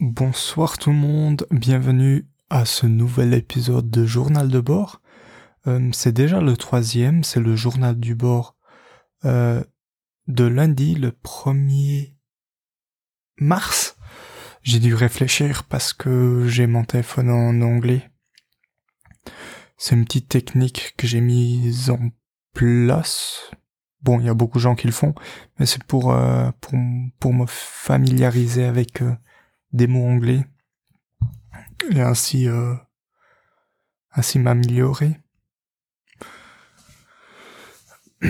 Bonsoir tout le monde, bienvenue à ce nouvel épisode de Journal de bord. Euh, c'est déjà le troisième, c'est le journal du bord euh, de lundi, le 1er mars. J'ai dû réfléchir parce que j'ai mon téléphone en anglais. C'est une petite technique que j'ai mise en place. Bon, il y a beaucoup de gens qui le font, mais c'est pour, euh, pour, pour me familiariser avec des mots anglais et ainsi euh, ainsi m'améliorer.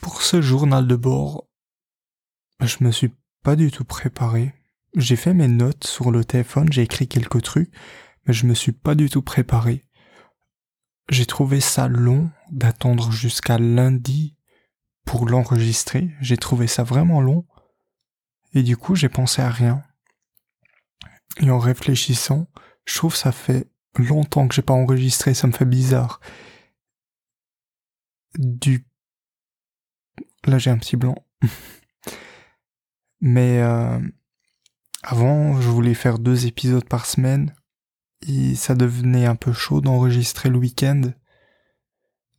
Pour ce journal de bord, je me suis pas du tout préparé. J'ai fait mes notes sur le téléphone, j'ai écrit quelques trucs, mais je me suis pas du tout préparé. J'ai trouvé ça long d'attendre jusqu'à lundi pour l'enregistrer. J'ai trouvé ça vraiment long. Et du coup, j'ai pensé à rien. Et en réfléchissant, je trouve ça fait longtemps que j'ai pas enregistré, ça me fait bizarre. Du... Là j'ai un petit blanc. Mais euh, avant, je voulais faire deux épisodes par semaine. Et ça devenait un peu chaud d'enregistrer le week-end.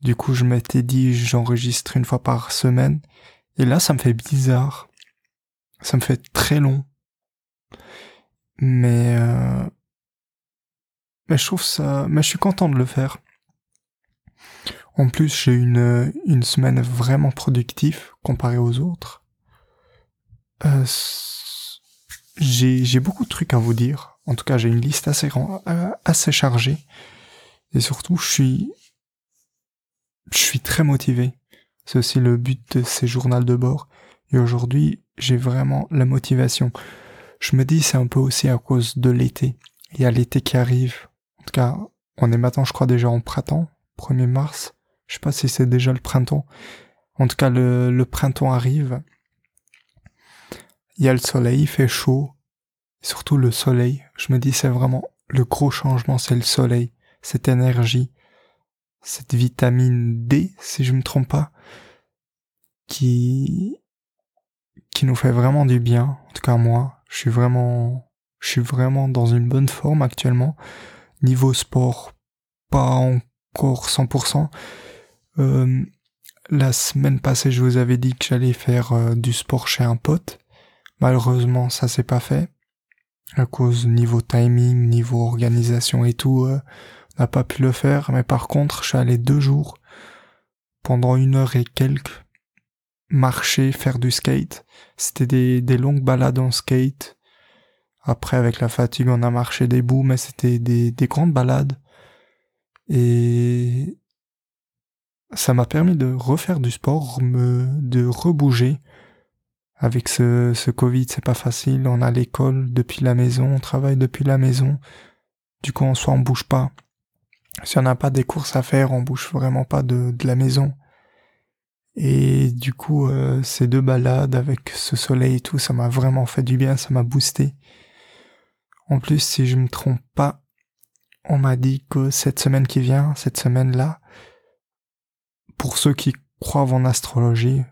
Du coup, je m'étais dit j'enregistre une fois par semaine. Et là, ça me fait bizarre. Ça me fait très long. Mais, euh, mais je trouve ça, mais je suis content de le faire. En plus, j'ai une, une semaine vraiment productive comparée aux autres. Euh, j'ai, beaucoup de trucs à vous dire. En tout cas, j'ai une liste assez, euh, assez chargée. Et surtout, je suis, je suis très motivé. C'est aussi le but de ces journaux de bord. Et aujourd'hui, j'ai vraiment la motivation je me dis c'est un peu aussi à cause de l'été. Il y a l'été qui arrive. En tout cas, on est maintenant, je crois, déjà en printemps, 1er mars. Je sais pas si c'est déjà le printemps. En tout cas, le, le printemps arrive. Il y a le soleil, il fait chaud. surtout le soleil. Je me dis c'est vraiment le gros changement, c'est le soleil. Cette énergie. Cette vitamine D, si je me trompe pas. Qui, qui nous fait vraiment du bien. En tout cas, moi. Je suis vraiment, je suis vraiment dans une bonne forme actuellement. Niveau sport, pas encore 100%. Euh, la semaine passée, je vous avais dit que j'allais faire euh, du sport chez un pote. Malheureusement, ça s'est pas fait. À cause niveau timing, niveau organisation et tout, euh, on n'a pas pu le faire. Mais par contre, je suis allé deux jours pendant une heure et quelques marcher, faire du skate. C'était des, des longues balades en skate. Après, avec la fatigue, on a marché des bouts, mais c'était des, des grandes balades. Et ça m'a permis de refaire du sport, me, de rebouger. Avec ce, ce Covid, c'est pas facile. On a l'école depuis la maison, on travaille depuis la maison. Du coup, en soi, on bouge pas. Si on n'a pas des courses à faire, on bouge vraiment pas de, de la maison. Et du coup, euh, ces deux balades avec ce soleil et tout, ça m'a vraiment fait du bien, ça m'a boosté. En plus, si je me trompe pas, on m'a dit que cette semaine qui vient, cette semaine-là, pour ceux qui croient en astrologie,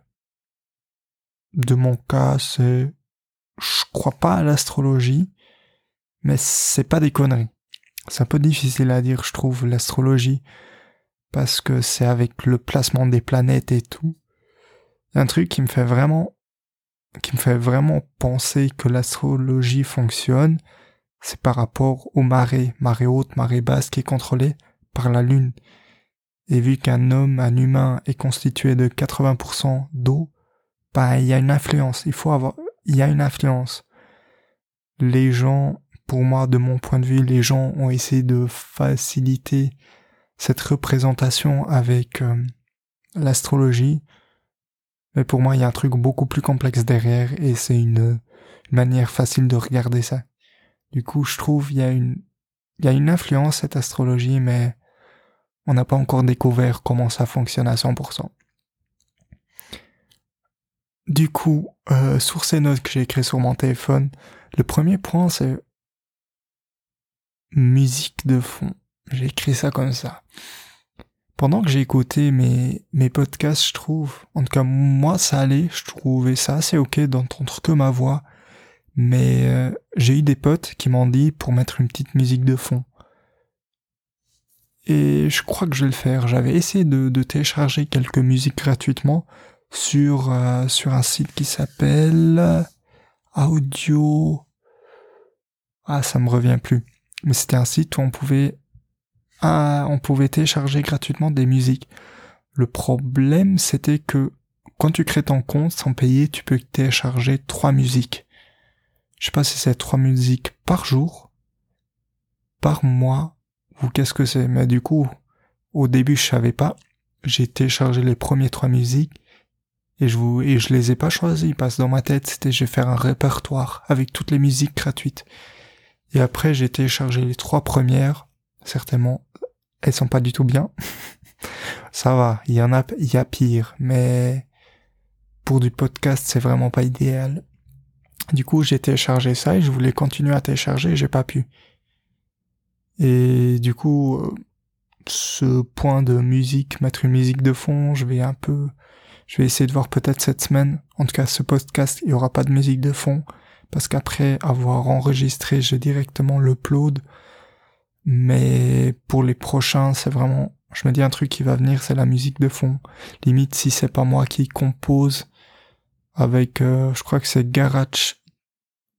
de mon cas, c'est, je crois pas à l'astrologie, mais c'est pas des conneries. C'est un peu difficile à dire, je trouve, l'astrologie parce que c'est avec le placement des planètes et tout. Un truc qui me fait vraiment, qui me fait vraiment penser que l'astrologie fonctionne, c'est par rapport aux marées, marée haute, marée basse, qui est contrôlée par la lune. Et vu qu'un homme, un humain est constitué de 80% d'eau, bah, il y a une influence. Il faut avoir, il y a une influence. Les gens, pour moi, de mon point de vue, les gens ont essayé de faciliter cette représentation avec euh, l'astrologie. Mais pour moi, il y a un truc beaucoup plus complexe derrière et c'est une, manière facile de regarder ça. Du coup, je trouve il y a une il y a une influence cette astrologie, mais on n'a pas encore découvert comment ça fonctionne à 100%. Du coup, euh, sur ces notes que j'ai écrites sur mon téléphone, le premier point c'est musique de fond. J'ai écrit ça comme ça. Pendant que j'ai écouté mes, mes podcasts, je trouve, en tout cas moi ça allait, je trouvais ça assez ok d'entendre que ma voix, Mais euh, j'ai eu des potes qui m'ont dit pour mettre une petite musique de fond. Et je crois que je vais le faire. J'avais essayé de, télécharger quelques musiques gratuitement sur, euh, sur un site qui s'appelle Audio. Ah, ça me revient plus. Mais c'était un site où on pouvait, on pouvait télécharger gratuitement des musiques. Le problème, c'était que quand tu crées ton compte sans payer, tu peux télécharger trois musiques. Je sais pas si c'est trois musiques par jour, par mois, ou qu'est-ce que c'est. Mais du coup, au début, je savais pas. J'ai téléchargé les premiers trois musiques et je vous, et je les ai pas choisies parce que dans ma tête, c'était je vais faire un répertoire avec toutes les musiques gratuites. Et après, j'ai téléchargé les trois premières. Certainement, elles sont pas du tout bien. Ça va, il y en a, il y a pire, mais pour du podcast, c'est vraiment pas idéal. Du coup, j'ai téléchargé ça et je voulais continuer à télécharger j'ai pas pu. Et du coup, euh, ce point de musique, mettre une musique de fond, je vais un peu, je vais essayer de voir peut-être cette semaine. En tout cas, ce podcast, il y aura pas de musique de fond parce qu'après avoir enregistré, j'ai directement l'upload. Mais pour les prochains, c'est vraiment, je me dis un truc qui va venir, c'est la musique de fond. Limite, si c'est pas moi qui compose, avec, euh, je crois que c'est Garage,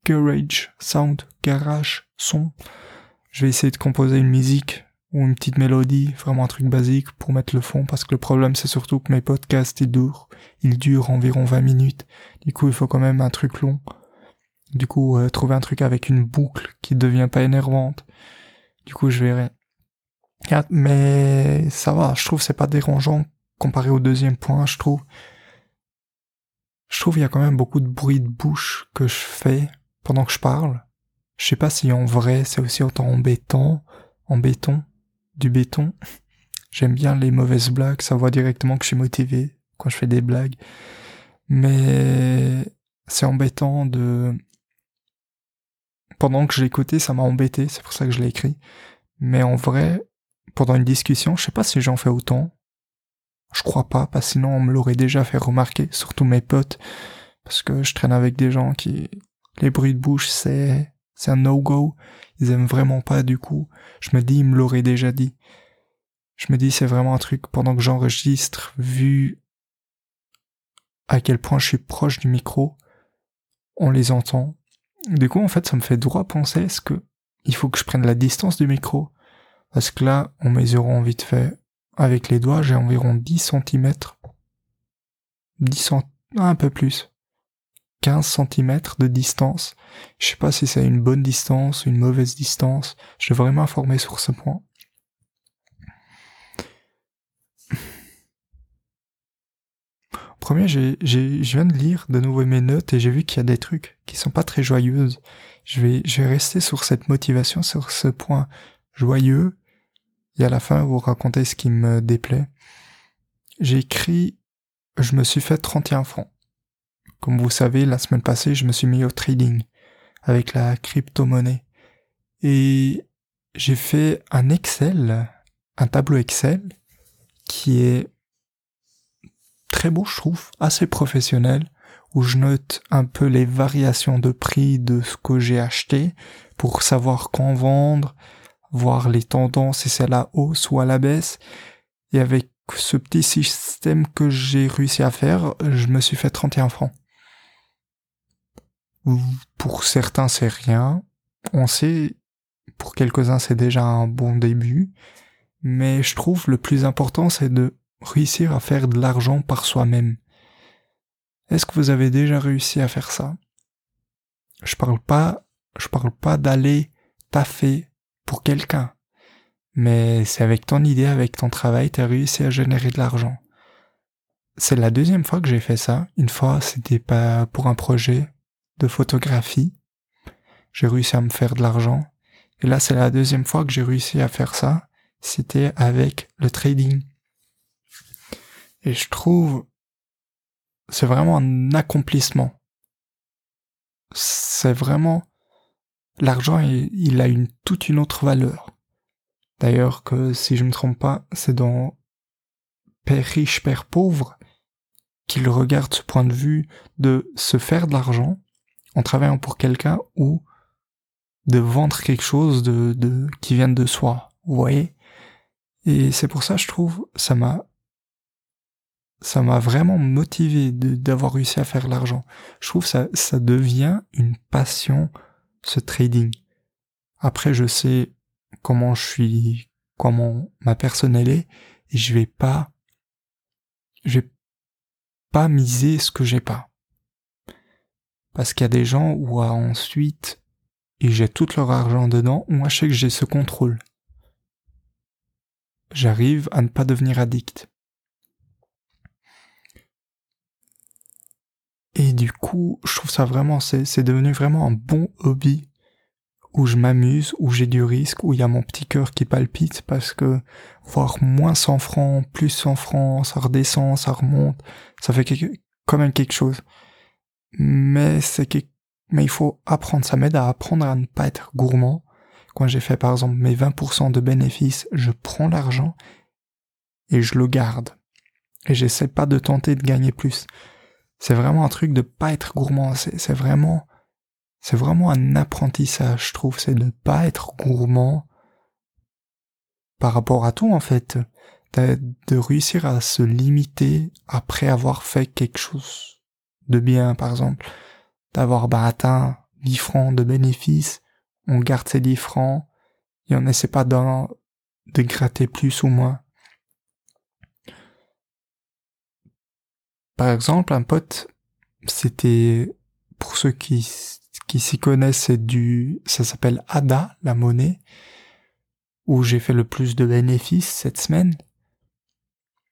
Garage Sound, Garage Son. Je vais essayer de composer une musique ou une petite mélodie, vraiment un truc basique pour mettre le fond, parce que le problème c'est surtout que mes podcasts ils durent, ils durent environ 20 minutes. Du coup, il faut quand même un truc long. Du coup, euh, trouver un truc avec une boucle qui devient pas énervante. Du coup, je verrai. Mais ça va, je trouve c'est pas dérangeant comparé au deuxième point, je trouve je trouve qu'il y a quand même beaucoup de bruit de bouche que je fais pendant que je parle. Je sais pas si en vrai c'est aussi autant embêtant, en béton, du béton. J'aime bien les mauvaises blagues, ça voit directement que je suis motivé quand je fais des blagues. Mais c'est embêtant de... Pendant que je l'écoutais, ça m'a embêté, c'est pour ça que je l'ai écrit. Mais en vrai, pendant une discussion, je sais pas si j'en fais autant, je crois pas, parce que sinon on me l'aurait déjà fait remarquer, surtout mes potes, parce que je traîne avec des gens qui, les bruits de bouche, c'est, c'est un no-go. Ils aiment vraiment pas, du coup. Je me dis, ils me l'auraient déjà dit. Je me dis, c'est vraiment un truc, pendant que j'enregistre, vu à quel point je suis proche du micro, on les entend. Du coup, en fait, ça me fait droit penser, est-ce que il faut que je prenne la distance du micro? Parce que là, on mesurant vite fait avec les doigts, j'ai environ 10 cm. 10 un peu plus. 15 cm de distance. Je sais pas si c'est une bonne distance une mauvaise distance. Je devrais m'informer sur ce point. Premier, j'ai, je viens de lire de nouveau mes notes et j'ai vu qu'il y a des trucs qui sont pas très joyeuses. Je vais, je vais rester sur cette motivation, sur ce point joyeux et à la fin vous racontez ce qui me déplaît. J'ai écrit je me suis fait 31 francs. Comme vous savez, la semaine passée, je me suis mis au trading avec la crypto-monnaie. Et j'ai fait un Excel, un tableau Excel qui est très beau, je trouve, assez professionnel, où je note un peu les variations de prix de ce que j'ai acheté pour savoir quand vendre, voir les tendances si c'est à la hausse ou à la baisse. Et avec ce petit système que j'ai réussi à faire, je me suis fait 31 francs. Pour certains, c'est rien. On sait, pour quelques-uns, c'est déjà un bon début. Mais je trouve le plus important, c'est de réussir à faire de l'argent par soi-même. Est-ce que vous avez déjà réussi à faire ça? Je parle pas, je parle pas d'aller taffer pour quelqu'un. Mais c'est avec ton idée, avec ton travail, tu as réussi à générer de l'argent. C'est la deuxième fois que j'ai fait ça. Une fois, c'était pas pour un projet de photographie. J'ai réussi à me faire de l'argent. Et là, c'est la deuxième fois que j'ai réussi à faire ça. C'était avec le trading. Et je trouve, c'est vraiment un accomplissement. C'est vraiment l'argent, il, a une toute une autre valeur. D'ailleurs que si je me trompe pas, c'est dans Père riche, Père pauvre qu'il regarde ce point de vue de se faire de l'argent en travaillant pour quelqu'un ou de vendre quelque chose de, de qui vient de soi. Vous voyez? Et c'est pour ça, je trouve, ça m'a ça m'a vraiment motivé d'avoir réussi à faire l'argent. Je trouve ça ça devient une passion ce trading. Après, je sais comment je suis, comment ma personne elle est, et je vais pas, je vais pas miser ce que j'ai pas. Parce qu'il y a des gens où ensuite ils jettent tout leur argent dedans, moi je sais que j'ai ce contrôle. J'arrive à ne pas devenir addict. Et du coup, je trouve ça vraiment, c'est devenu vraiment un bon hobby où je m'amuse, où j'ai du risque, où il y a mon petit cœur qui palpite parce que voir moins 100 francs, plus 100 francs, ça redescend, ça remonte, ça fait quand même quelque chose. Mais c'est mais il faut apprendre, ça m'aide à apprendre à ne pas être gourmand. Quand j'ai fait par exemple mes 20% de bénéfices, je prends l'argent et je le garde. Et j'essaie pas de tenter de gagner plus. C'est vraiment un truc de pas être gourmand, c'est vraiment c'est vraiment un apprentissage, je trouve, c'est de pas être gourmand par rapport à tout en fait, de, réussir à se limiter après avoir fait quelque chose de bien, par exemple, d'avoir bah, atteint 10 francs de bénéfices, on garde ces 10 francs et on n'essaie pas de, de gratter plus ou moins. Par exemple, un pote, c'était, pour ceux qui s'y connaissent, c'est du, ça s'appelle ADA, la monnaie, où j'ai fait le plus de bénéfices cette semaine.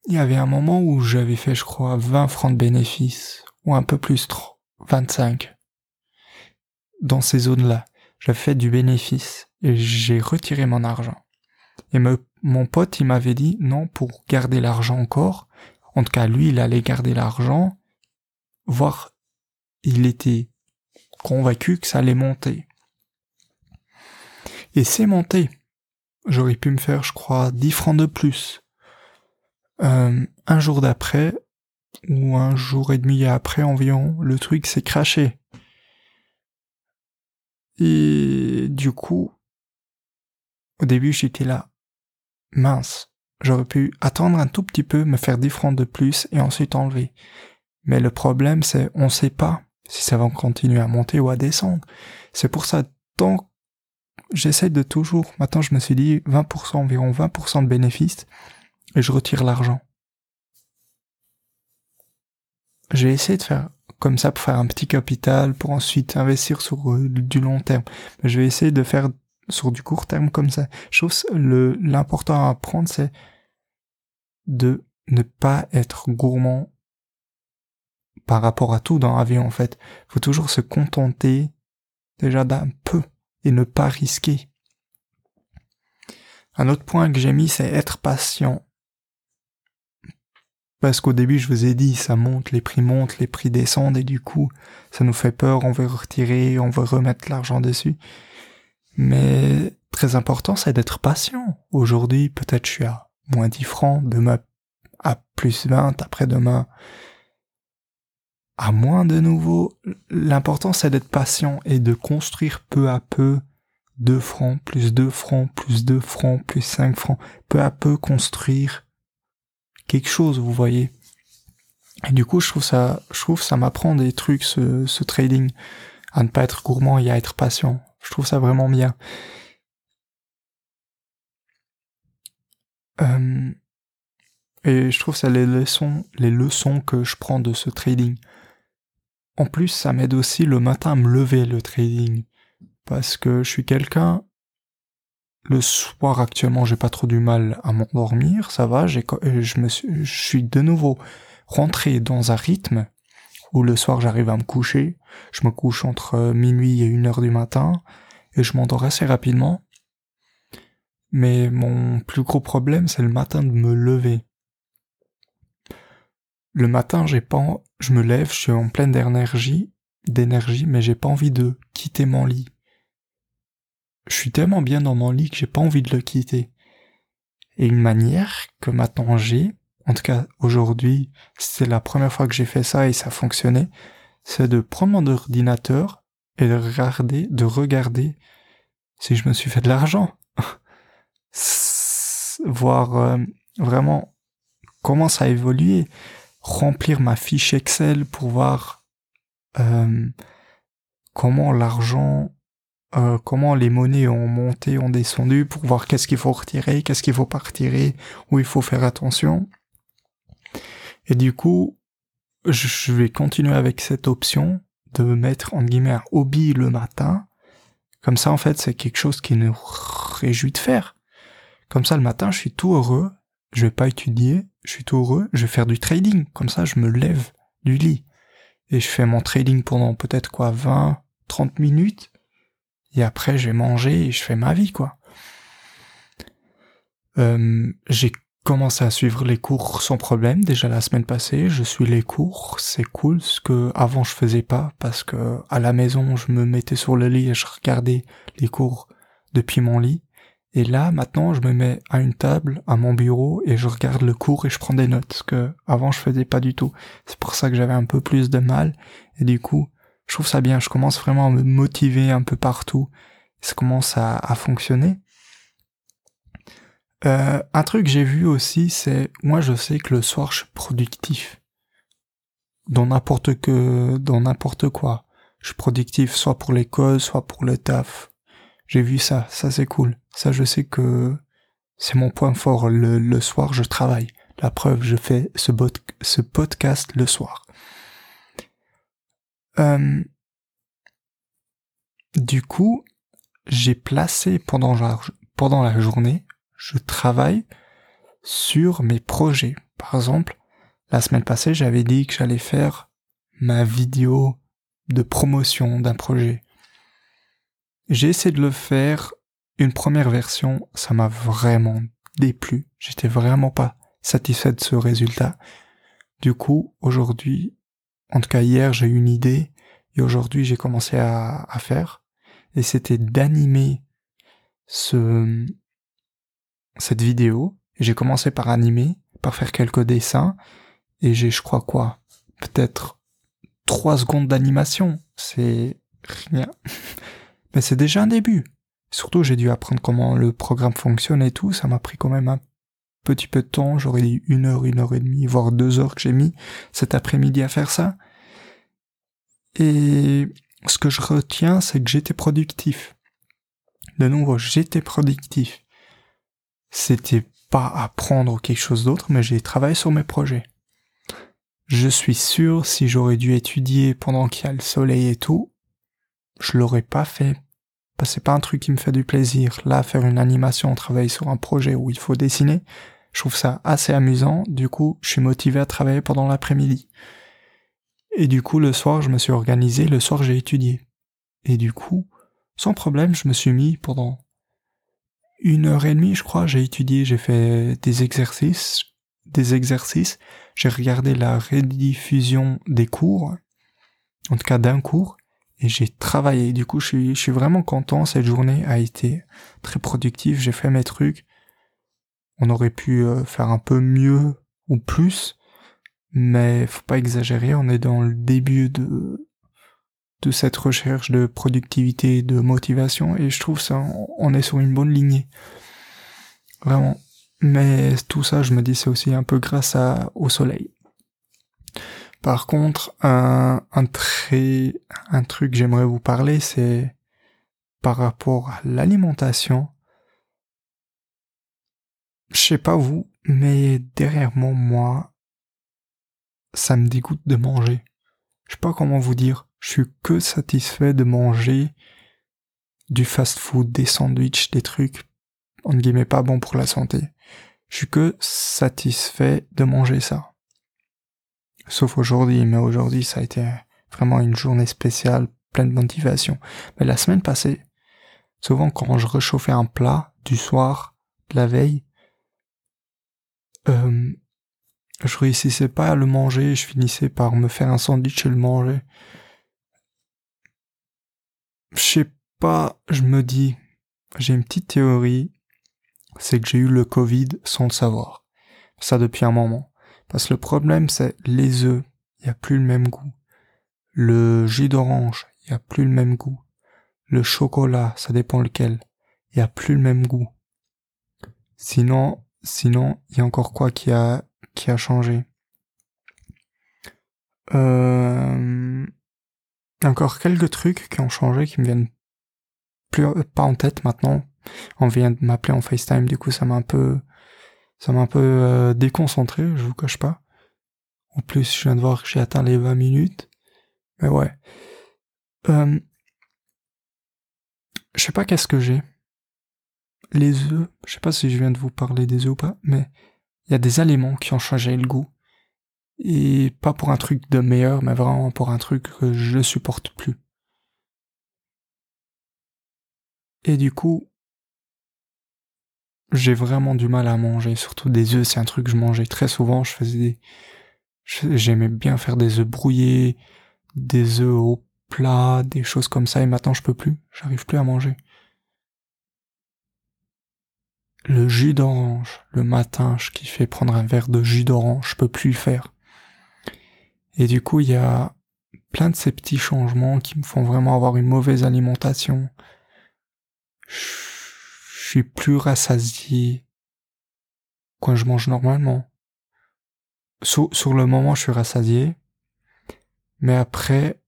Il y avait un moment où j'avais fait, je crois, 20 francs de bénéfices, ou un peu plus, 25. Dans ces zones-là, j'avais fait du bénéfice, et j'ai retiré mon argent. Et mon pote, il m'avait dit, non, pour garder l'argent encore, en tout cas, lui, il allait garder l'argent, voir, il était convaincu que ça allait monter. Et c'est monté. J'aurais pu me faire, je crois, 10 francs de plus. Euh, un jour d'après, ou un jour et demi après environ, le truc s'est craché. Et du coup, au début j'étais là, mince, j'aurais pu attendre un tout petit peu, me faire 10 francs de plus et ensuite enlever. Mais le problème c'est, on sait pas si ça va continuer à monter ou à descendre. C'est pour ça, tant j'essaie de toujours, maintenant je me suis dit 20%, environ 20% de bénéfices, et je retire l'argent. J'ai essayé de faire comme ça pour faire un petit capital, pour ensuite investir sur euh, du long terme. je vais essayer de faire sur du court terme comme ça. Chose, le, l'important à apprendre, c'est de ne pas être gourmand par rapport à tout dans la vie en fait. Faut toujours se contenter déjà d'un peu et ne pas risquer. Un autre point que j'ai mis c'est être patient. Parce qu'au début je vous ai dit ça monte, les prix montent, les prix descendent et du coup ça nous fait peur, on veut retirer, on veut remettre l'argent dessus. Mais très important c'est d'être patient. Aujourd'hui peut-être je suis à moins 10 francs, demain à plus 20, après-demain à moins de nouveau, l'important c'est d'être patient et de construire peu à peu 2 francs, plus 2 francs, plus 2 francs, plus 5 francs, peu à peu construire quelque chose, vous voyez. Et du coup, je trouve ça, je trouve ça m'apprend des trucs, ce, ce trading, à ne pas être gourmand et à être patient. Je trouve ça vraiment bien. Et je trouve ça les leçons, les leçons que je prends de ce trading. En plus, ça m'aide aussi le matin à me lever le trading. Parce que je suis quelqu'un, le soir actuellement j'ai pas trop du mal à m'endormir, ça va, je me je suis de nouveau rentré dans un rythme où le soir j'arrive à me coucher, je me couche entre minuit et une heure du matin, et je m'endors assez rapidement. Mais mon plus gros problème c'est le matin de me lever le matin, j'ai pas, je me lève, je suis en pleine d'énergie, d'énergie, mais j'ai pas envie de quitter mon lit. Je suis tellement bien dans mon lit que j'ai pas envie de le quitter. Et une manière que maintenant j'ai, en tout cas aujourd'hui, c'est la première fois que j'ai fait ça et ça fonctionnait, c'est de prendre mon ordinateur, et de regarder, de regarder si je me suis fait de l'argent. Voir euh, vraiment comment ça a évolué. Remplir ma fiche Excel pour voir euh, comment l'argent, euh, comment les monnaies ont monté, ont descendu, pour voir qu'est-ce qu'il faut retirer, qu'est-ce qu'il faut pas retirer, où il faut faire attention. Et du coup, je vais continuer avec cette option de mettre en guillemets un hobby le matin. Comme ça, en fait, c'est quelque chose qui nous réjouit de faire. Comme ça, le matin, je suis tout heureux. Je vais pas étudier. Je suis tout heureux. Je vais faire du trading. Comme ça, je me lève du lit. Et je fais mon trading pendant peut-être quoi, 20, 30 minutes. Et après, je vais manger et je fais ma vie, quoi. Euh, j'ai commencé à suivre les cours sans problème. Déjà la semaine passée, je suis les cours, c'est cool, ce que avant je faisais pas parce que à la maison, je me mettais sur le lit et je regardais les cours depuis mon lit. Et là, maintenant, je me mets à une table, à mon bureau, et je regarde le cours et je prends des notes, ce que avant je faisais pas du tout. C'est pour ça que j'avais un peu plus de mal. Et du coup, je trouve ça bien. Je commence vraiment à me motiver un peu partout. Ça commence à, à fonctionner. Euh, un truc que j'ai vu aussi, c'est moi je sais que le soir je suis productif dans n'importe que dans n'importe quoi. Je suis productif soit pour l'école, soit pour le taf. J'ai vu ça, ça c'est cool. Ça je sais que c'est mon point fort. Le, le, soir je travaille. La preuve, je fais ce, ce podcast le soir. Euh, du coup, j'ai placé pendant, pendant la journée je travaille sur mes projets. Par exemple, la semaine passée, j'avais dit que j'allais faire ma vidéo de promotion d'un projet. J'ai essayé de le faire une première version, ça m'a vraiment déplu. J'étais vraiment pas satisfait de ce résultat. Du coup, aujourd'hui, en tout cas hier, j'ai eu une idée et aujourd'hui, j'ai commencé à, faire et c'était d'animer ce, cette vidéo. J'ai commencé par animer, par faire quelques dessins, et j'ai, je crois quoi, peut-être trois secondes d'animation. C'est rien. Mais c'est déjà un début. Surtout, j'ai dû apprendre comment le programme fonctionne et tout. Ça m'a pris quand même un petit peu de temps. J'aurais dit une heure, une heure et demie, voire deux heures que j'ai mis cet après-midi à faire ça. Et ce que je retiens, c'est que j'étais productif. De nouveau, j'étais productif c'était pas apprendre quelque chose d'autre, mais j'ai travaillé sur mes projets. Je suis sûr, si j'aurais dû étudier pendant qu'il y a le soleil et tout, je l'aurais pas fait. Parce c'est pas un truc qui me fait du plaisir. Là, faire une animation, travailler sur un projet où il faut dessiner, je trouve ça assez amusant. Du coup, je suis motivé à travailler pendant l'après-midi. Et du coup, le soir, je me suis organisé. Le soir, j'ai étudié. Et du coup, sans problème, je me suis mis pendant une heure et demie, je crois, j'ai étudié, j'ai fait des exercices, des exercices, j'ai regardé la rediffusion des cours, en tout cas d'un cours, et j'ai travaillé. Du coup, je suis, je suis vraiment content. Cette journée a été très productive. J'ai fait mes trucs. On aurait pu euh, faire un peu mieux ou plus, mais faut pas exagérer. On est dans le début de de cette recherche de productivité, de motivation, et je trouve ça, on est sur une bonne lignée. Vraiment. Mais tout ça, je me dis, c'est aussi un peu grâce à, au soleil. Par contre, un, très, un truc que j'aimerais vous parler, c'est par rapport à l'alimentation. Je sais pas vous, mais derrière moi, moi, ça me dégoûte de manger. Je sais pas comment vous dire je suis que satisfait de manger du fast-food, des sandwichs, des trucs, entre guillemets, pas bons pour la santé. Je suis que satisfait de manger ça. Sauf aujourd'hui, mais aujourd'hui ça a été vraiment une journée spéciale, pleine de motivation. Mais la semaine passée, souvent quand je réchauffais un plat du soir, de la veille, euh, je réussissais pas à le manger, je finissais par me faire un sandwich et le manger je sais pas, je me dis, j'ai une petite théorie, c'est que j'ai eu le Covid sans le savoir. Ça depuis un moment. Parce que le problème, c'est les œufs, il n'y a plus le même goût. Le jus d'orange, il y a plus le même goût. Le chocolat, ça dépend lequel, il y a plus le même goût. Sinon, sinon, il y a encore quoi qui a, qui a changé? Euh, encore quelques trucs qui ont changé, qui me viennent plus, pas en tête maintenant. On vient de m'appeler en FaceTime, du coup, ça m'a un peu, ça m'a un peu euh, déconcentré, je vous cache pas. En plus, je viens de voir que j'ai atteint les 20 minutes. Mais ouais. Euh, je sais pas qu'est-ce que j'ai. Les œufs, je sais pas si je viens de vous parler des œufs ou pas, mais il y a des aliments qui ont changé le goût. Et pas pour un truc de meilleur, mais vraiment pour un truc que je supporte plus. Et du coup, j'ai vraiment du mal à manger, surtout des œufs, c'est un truc que je mangeais très souvent, je faisais des... J'aimais bien faire des œufs brouillés, des œufs au plat, des choses comme ça, et maintenant je peux plus, j'arrive plus à manger. Le jus d'orange, le matin, je kiffais prendre un verre de jus d'orange, je peux plus le faire. Et du coup, il y a plein de ces petits changements qui me font vraiment avoir une mauvaise alimentation. Je suis plus rassasié quand je mange normalement. Sur, le moment, je suis rassasié. Mais après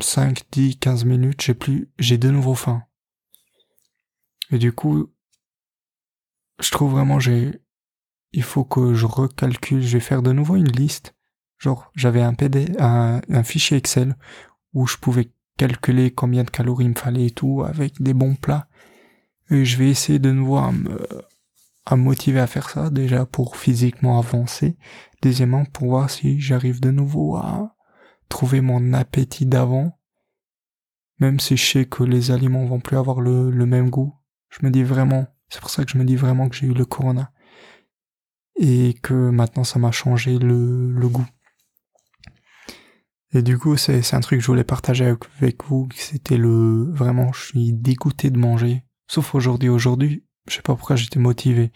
5, 10, 15 minutes, j'ai plus, j'ai de nouveau faim. Et du coup, je trouve vraiment j'ai, il faut que je recalcule, je vais faire de nouveau une liste Genre, j'avais un PD, un, fichier Excel où je pouvais calculer combien de calories il me fallait et tout avec des bons plats. Et je vais essayer de nouveau à me, à motiver à faire ça, déjà pour physiquement avancer. Deuxièmement, pour voir si j'arrive de nouveau à trouver mon appétit d'avant. Même si je sais que les aliments vont plus avoir le, le même goût. Je me dis vraiment, c'est pour ça que je me dis vraiment que j'ai eu le corona. Et que maintenant ça m'a changé le, le goût. Et du coup, c'est un truc que je voulais partager avec, vous. C'était le vraiment, je suis dégoûté de manger. Sauf aujourd'hui. Aujourd'hui, je sais pas pourquoi j'étais motivé.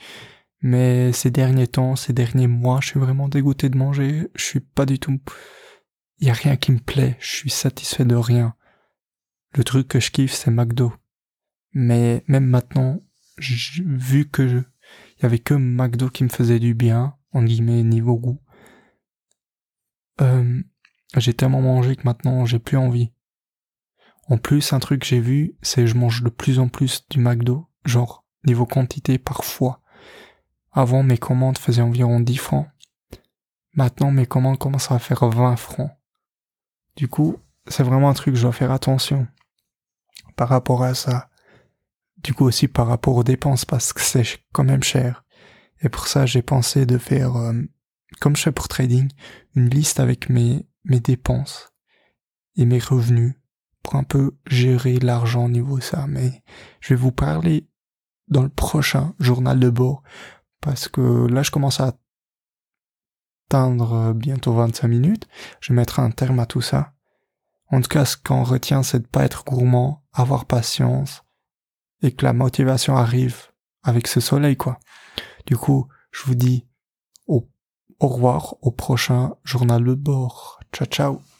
Mais ces derniers temps, ces derniers mois, je suis vraiment dégoûté de manger. Je suis pas du tout. Il y a rien qui me plaît. Je suis satisfait de rien. Le truc que je kiffe, c'est McDo. Mais même maintenant, vu que je, y avait que McDo qui me faisait du bien, en guillemets niveau goût. Euh, j'ai tellement mangé que maintenant j'ai plus envie. En plus, un truc que j'ai vu, c'est je mange de plus en plus du McDo, genre niveau quantité parfois. Avant, mes commandes faisaient environ 10 francs. Maintenant, mes commandes commencent à faire 20 francs. Du coup, c'est vraiment un truc que je dois faire attention par rapport à ça. Du coup aussi par rapport aux dépenses parce que c'est quand même cher. Et pour ça, j'ai pensé de faire, euh, comme je fais pour trading, une liste avec mes mes dépenses et mes revenus pour un peu gérer l'argent au niveau ça. Mais je vais vous parler dans le prochain journal de bord parce que là je commence à atteindre bientôt 25 minutes. Je vais mettre un terme à tout ça. En tout cas, ce qu'on retient, c'est de pas être gourmand, avoir patience et que la motivation arrive avec ce soleil, quoi. Du coup, je vous dis au, au revoir au prochain journal de bord. Ciao, ciao.